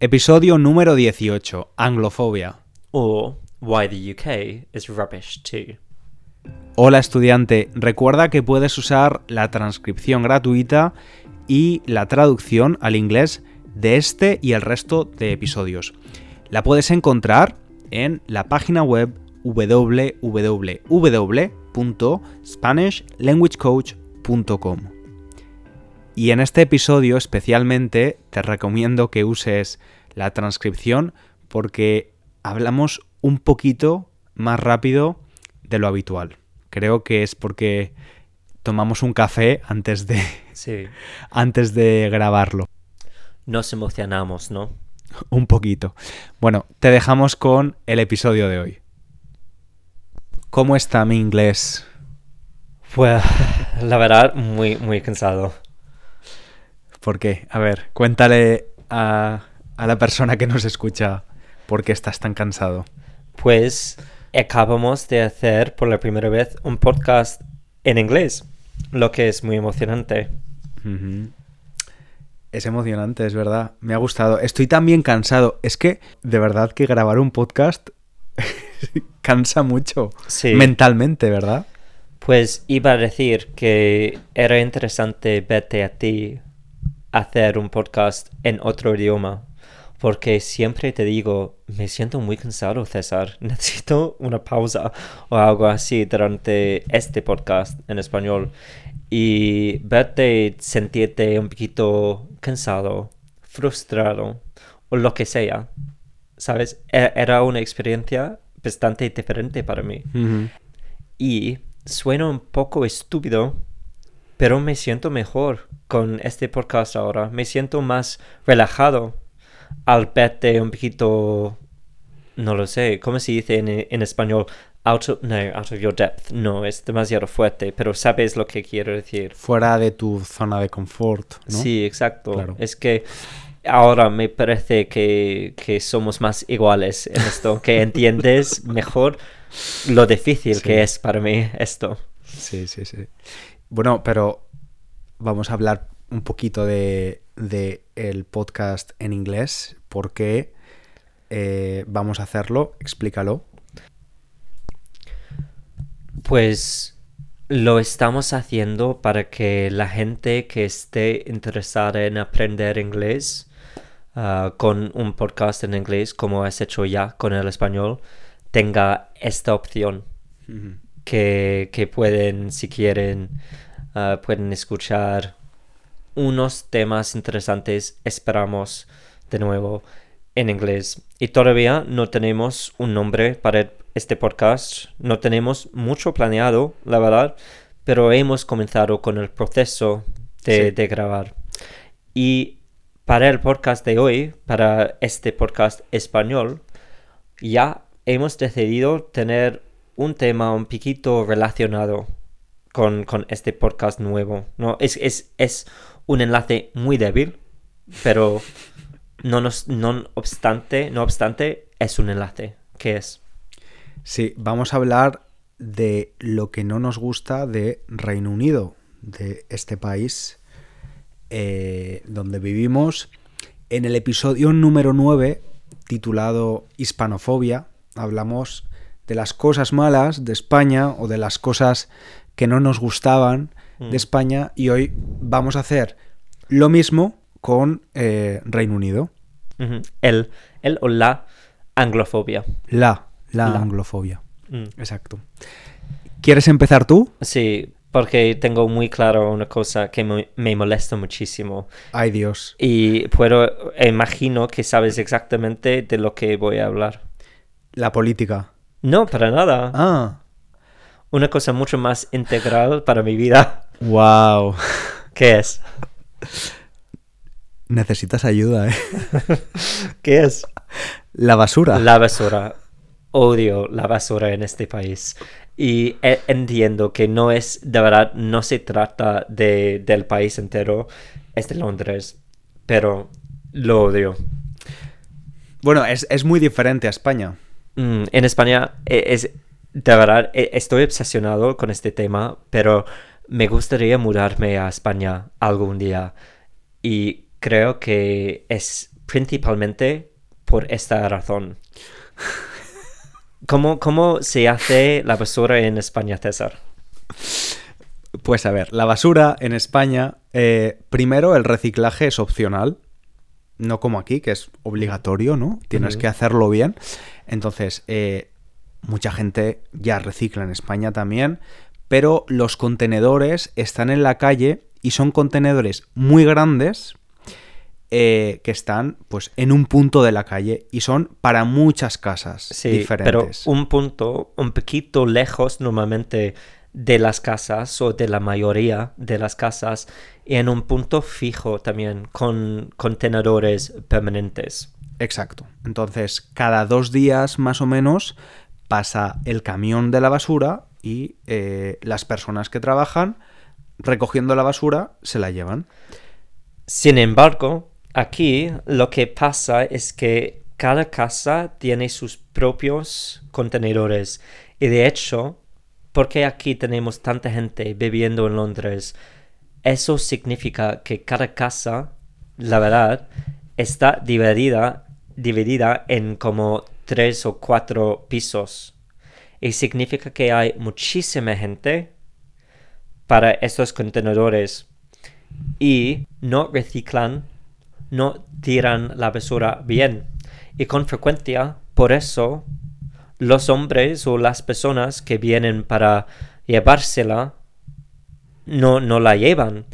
Episodio número 18. Anglofobia. Or why the UK is rubbish too. Hola estudiante, recuerda que puedes usar la transcripción gratuita y la traducción al inglés de este y el resto de episodios. La puedes encontrar en la página web www.spanishlanguagecoach.com. Y en este episodio especialmente te recomiendo que uses la transcripción porque hablamos un poquito más rápido de lo habitual. Creo que es porque tomamos un café antes de, Sí. antes de grabarlo. Nos emocionamos, ¿no? Un poquito. Bueno, te dejamos con el episodio de hoy. ¿Cómo está mi inglés? Pues la verdad, muy, muy cansado. ¿Por qué? A ver, cuéntale a, a la persona que nos escucha por qué estás tan cansado. Pues acabamos de hacer por la primera vez un podcast en inglés, lo que es muy emocionante. Es emocionante, es verdad. Me ha gustado. Estoy también cansado. Es que, de verdad, que grabar un podcast cansa mucho. Sí. Mentalmente, ¿verdad? Pues iba a decir que era interesante verte a ti hacer un podcast en otro idioma. Porque siempre te digo, me siento muy cansado, César. Necesito una pausa o algo así durante este podcast en español. Y verte sentirte un poquito cansado, frustrado o lo que sea. ¿Sabes? E- Era una experiencia bastante diferente para mí. Y suena un poco estúpido, pero me siento mejor con este podcast ahora. Me siento más relajado al verte un poquito, no lo sé, ¿cómo se dice en, en español? Out of, no, out of your depth. No, es demasiado fuerte, pero sabes lo que quiero decir. Fuera de tu zona de confort, ¿no? Sí, exacto. Claro. Es que ahora me parece que, que somos más iguales en esto, que entiendes mejor lo difícil Sí. que es para mí esto. Sí, sí, sí. Bueno, pero vamos a hablar un poquito de, de el podcast en inglés. ¿Por qué eh, vamos a hacerlo? Explícalo. Pues lo estamos haciendo para que la gente que esté interesada en aprender inglés ah, con un podcast en inglés, como has hecho ya con el español, tenga esta opción que, que pueden, si quieren, ah, pueden escuchar unos temas interesantes, esperamos de nuevo en inglés. Y todavía no tenemos un nombre para este podcast, no tenemos mucho planeado, la verdad, pero hemos comenzado con el proceso de, Sí. de grabar. Y para el podcast de hoy, para este podcast español, ya hemos decidido tener un tema un poquito relacionado con, este podcast nuevo. ¿no? Es, es, es un enlace muy débil, pero no, nos, no obstante, no obstante, es un enlace. ¿Qué es? Sí, vamos a hablar de lo que no nos gusta de Reino Unido, de este país eh, donde vivimos. En el episodio número 9, titulado Hispanofobia, hablamos de las cosas malas de España o de las cosas que no nos gustaban Mm. de España y hoy vamos a hacer lo mismo con eh, Reino Unido. El, el o la anglofobia. La, la, La. anglofobia. Mm. Exacto. ¿Quieres empezar tú? Sí, porque tengo muy claro una cosa que me, me molesta muchísimo. Ay Dios. Y puedo, imagino que sabes exactamente de lo que voy a hablar. La política. No, para nada. Ah. Una cosa mucho más integral para mi vida. Wow. ¿Qué es? Necesitas ayuda, ¿eh? ¿Qué es? La basura. La basura. Odio la basura en este país. Y e- entiendo que no es, de verdad, no se trata de, del país entero, es de Londres. Pero lo odio. Bueno, es, es muy diferente a España. Mm, en España e- es, de verdad, e- estoy obsesionado con este tema, pero me gustaría mudarme a España algún día. Y creo que es principalmente por esta razón. ¿Cómo, ¿Cómo se hace la basura en España, César? Pues a ver, la basura en España, eh, primero el reciclaje es opcional, no como aquí, que es obligatorio, ¿no? Tienes que hacerlo bien. Entonces, eh, mucha gente ya recicla en España también, pero los contenedores están en la calle y son contenedores muy grandes eh, que están pues en un punto de la calle y son para muchas casas Sí, diferentes. pero un punto un poquito lejos normalmente de las casas o de la mayoría de las casas y en un punto fijo también con contenedores permanentes. Exacto. Entonces, cada dos días más o menos pasa el camión de la basura y eh, las personas que trabajan recogiendo la basura se la llevan. Sin embargo, aquí lo que pasa es que cada casa tiene sus propios contenedores y de hecho, porque aquí tenemos tanta gente viviendo en Londres, eso significa que cada casa, la verdad, está dividida, dividida en como tres o cuatro pisos. Y significa que hay muchísima gente para estos contenedores y no reciclan, no tiran la basura bien. Y con frecuencia, por eso, los hombres o las personas que vienen para llevársela no, no la llevan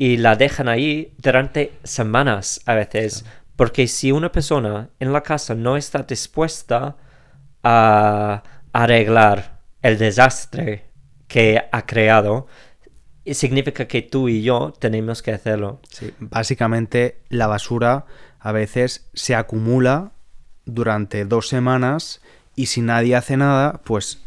y la dejan ahí durante semanas a veces. Porque si una persona en la casa no está dispuesta a arreglar el desastre que ha creado, significa que tú y yo tenemos que hacerlo. Sí, Básicamente, la basura a veces se acumula durante dos semanas y si nadie hace nada, pues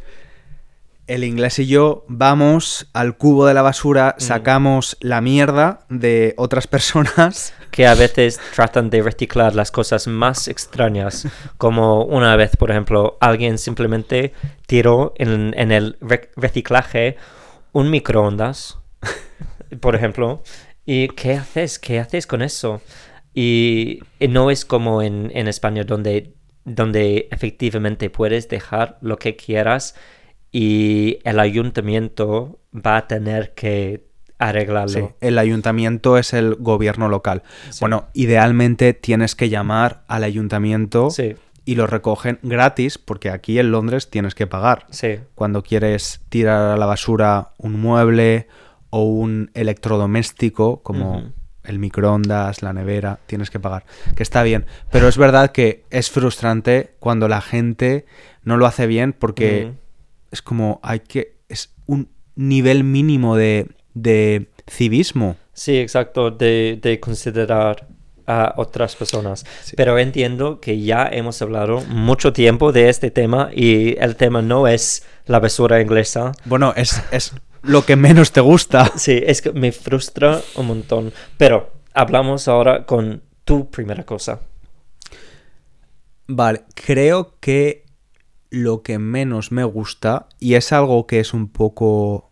el inglés y yo vamos al cubo de la basura, sacamos la mierda de otras personas. que a veces tratan de reciclar las cosas más extrañas, como una vez, por ejemplo, alguien simplemente tiró en, en el rec- reciclaje un microondas, por ejemplo, y ¿qué haces? ¿Qué haces con eso? Y, y no es como en, en España donde, donde efectivamente puedes dejar lo que quieras y el ayuntamiento va a tener que arreglarlo. Sí, el ayuntamiento es el gobierno local. Sí. Bueno, idealmente tienes que llamar al ayuntamiento Sí, y lo recogen gratis, porque aquí en Londres tienes que pagar. sí. Cuando quieres tirar a la basura un mueble o un electrodoméstico, como el microondas, la nevera, tienes que pagar. Que está bien. Pero es verdad que es frustrante cuando la gente no lo hace bien porque. Es como hay que. es un nivel mínimo de, de civismo. Sí, exacto, de, de considerar a otras personas. Sí. Pero entiendo que ya hemos hablado mucho tiempo de este tema y el tema no es la basura inglesa. Bueno, es, es lo que menos te gusta. Sí, es que me frustra un montón. Pero hablamos ahora con tu primera cosa. Vale, creo que lo que menos me gusta, y es algo que es un poco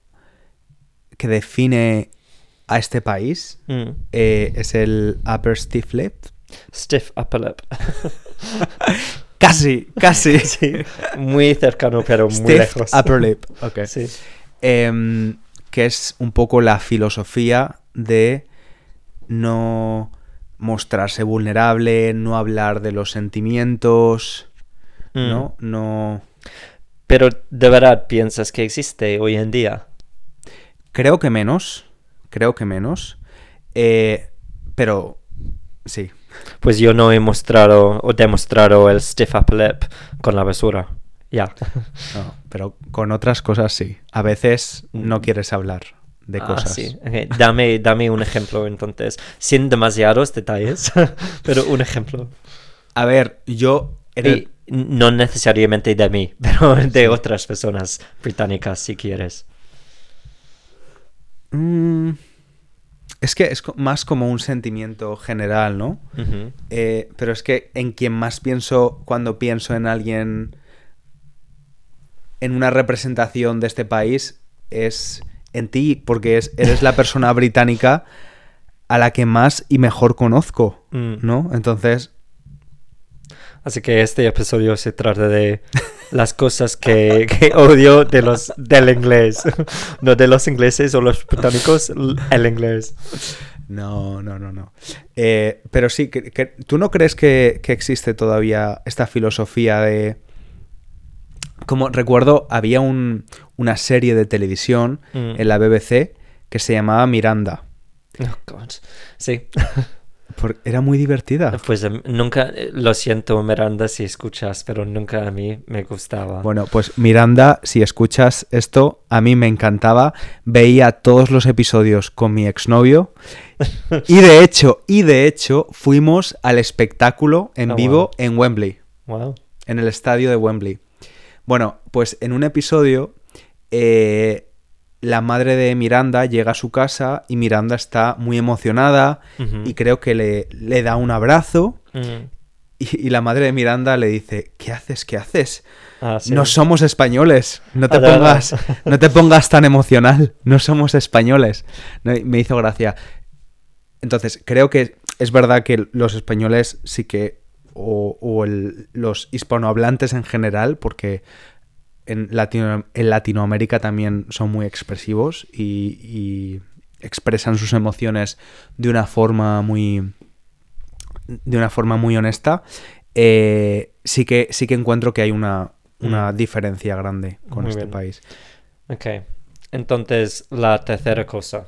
que define a este país, Mm. eh, es el upper stiff lip. Stiff upper lip. Casi, casi. sí, muy cercano, pero muy Stiff lejos. upper lip. ok. Sí. Em, que es un poco la filosofía de no mostrarse vulnerable, no hablar de los sentimientos, Mm. ¿no? No... Pero de verdad piensas que existe hoy en día. Creo que menos, creo que menos, eh, pero sí, Pues yo no he mostrado o demostrado el stiff upper lip con la basura. Ya. no, pero con otras cosas sí. A veces no Mm. quieres hablar de Ah, cosas. sí. Dame, dame un ejemplo entonces, sin demasiados detalles, pero un ejemplo. A ver, yo... Y no necesariamente de mí, pero de otras personas británicas si quieres. Mm, es que es más como un sentimiento general, ¿no? Eh, pero es que en quien más pienso cuando pienso en alguien en una representación de este país es en ti, porque es, eres la persona británica a la que más y mejor conozco, Mm. ¿no? Entonces, Así que este episodio se trata de las cosas que, que odio de los, del inglés. No de los ingleses o los británicos, el inglés. No, no, no, no. Eh, pero sí, que, que- ¿tú no crees que, que existe todavía esta filosofía de... Como recuerdo, había un- una serie de televisión Mm. en la BBC que se llamaba Miranda. Oh, God. Sí. Era muy divertida. Pues em, nunca, eh, lo siento Miranda si escuchas, pero nunca a mí me gustaba. Bueno, pues Miranda, si escuchas esto, a mí me encantaba. Veía todos los episodios con mi exnovio. Y de hecho, y de hecho, fuimos al espectáculo en Oh, vivo wow. en Wembley. Wow. en el estadio de Wembley. Bueno, pues en un episodio eh, la madre de Miranda llega a su casa y Miranda está muy emocionada y creo que le, le da un abrazo Mm. y, y la madre de Miranda le dice, ¿qué haces? ¿Qué haces? Ah, sí. No somos españoles, no te Ah, pongas, no te pongas tan emocional, no somos españoles. No, me hizo gracia. Entonces, creo que es verdad que los españoles sí que, o, o el- los hispanohablantes en general, porque en, Latino- en Latinoamérica también son muy expresivos y, y expresan sus emociones de una forma muy, de una forma muy honesta, eh, sí, que, sí que encuentro que hay una, una Mm. diferencia grande con Muy este bien. país. Ok. Entonces, la tercera cosa.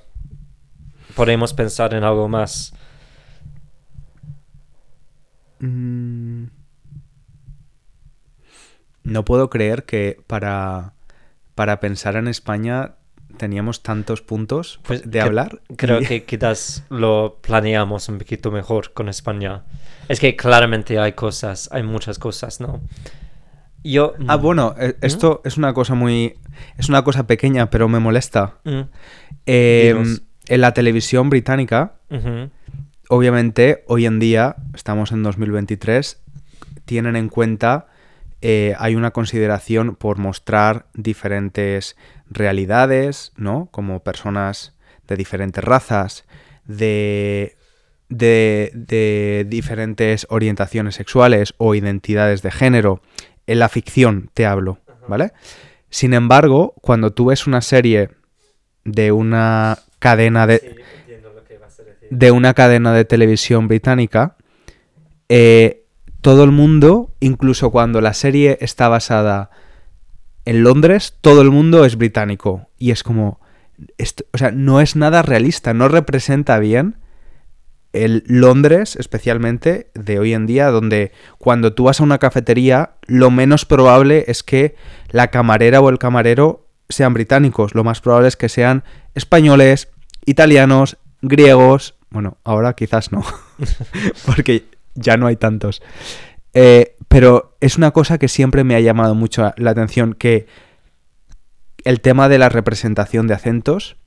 Podemos pensar en algo más. Mm. No puedo creer que para, para pensar en España teníamos tantos puntos Pues de hablar. Creo y- que quizás lo planeamos un poquito mejor con España. Es que claramente hay cosas, hay muchas cosas, ¿no? Yo... Ah, bueno, eh, esto es una cosa muy... Es una cosa pequeña, pero me molesta. Mm, Eh, en la televisión británica, obviamente, hoy en día, estamos en 2023, tienen en cuenta, eh, hay una consideración por mostrar diferentes realidades, ¿no? Como personas de diferentes razas, de, de, de diferentes orientaciones sexuales o identidades de género. En la ficción te hablo, ¿vale? Sin embargo, cuando tú ves una serie de una cadena de, de una cadena de televisión británica, eh, todo el mundo, incluso cuando la serie está basada en Londres, todo el mundo es británico. Y es como, o sea, no es nada realista, no representa bien el Londres, especialmente de hoy en día, donde cuando tú vas a una cafetería, lo menos probable es que la camarera o el camarero sean británicos, lo más probable es que sean españoles, italianos, griegos, bueno, ahora quizás no, porque ya no hay tantos. Eh, pero es una cosa que siempre me ha llamado mucho la atención, que el tema de la representación de acentos,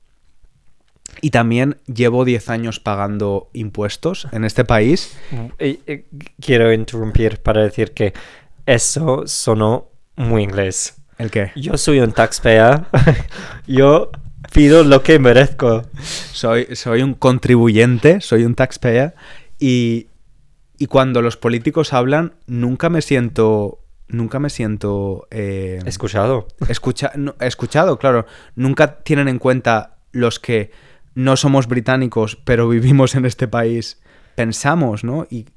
y también llevo 10 años pagando impuestos en este país. Quiero interrumpir para decir que eso sonó muy inglés. ¿El qué? Yo soy un taxpayer. Yo pido lo que merezco. Soy, soy un contribuyente, soy un taxpayer y, y cuando los políticos hablan nunca me siento nunca me siento eh, Escuchado. escucha- no, escuchado, claro. Nunca tienen en cuenta los que no somos británicos, pero vivimos en este país, pensamos, ¿no? Y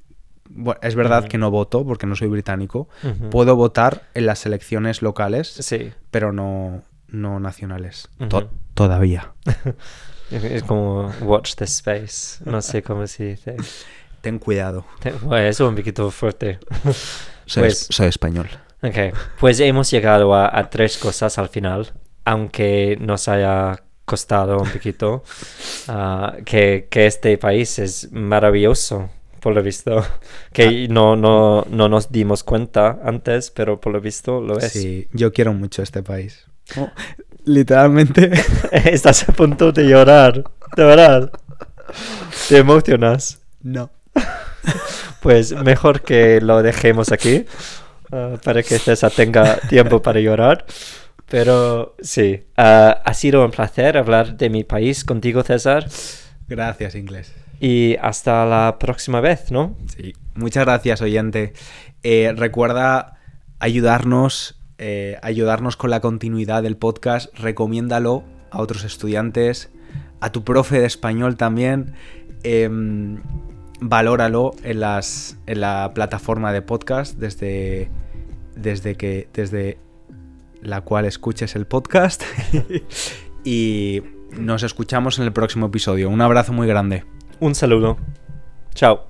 bueno, es verdad que no voto porque no soy británico. Puedo votar en las elecciones locales, Sí. pero no, no nacionales. To- todavía. Es como watch the space. No sé cómo se dice. Ten cuidado. Bueno, eso es un poquito fuerte. Soy, Pues- soy español. Ok, pues hemos llegado a, a tres cosas al final, aunque nos haya costado un poquito, ah, que, que este país es maravilloso, por lo visto, que no, no, no nos dimos cuenta antes, pero por lo visto lo es. Sí, yo quiero mucho este país. Oh, literalmente. Estás a punto de llorar, de verdad. Te emocionas. no. Pues mejor que lo dejemos aquí ah, para que César tenga tiempo para llorar. Pero sí, ah, ha sido un placer hablar de mi país contigo, César. Gracias, inglés. Y hasta la próxima vez, ¿no? Sí. Muchas gracias, oyente. Eh, recuerda ayudarnos, eh, ayudarnos con la continuidad del podcast. Recomiéndalo a otros estudiantes, a tu profe de español también. Em, valóralo en, las, en la plataforma de podcast desde, desde, que, desde la cual escuches el podcast. y nos escuchamos en el próximo episodio. Un abrazo muy grande. Un saludo. Chao.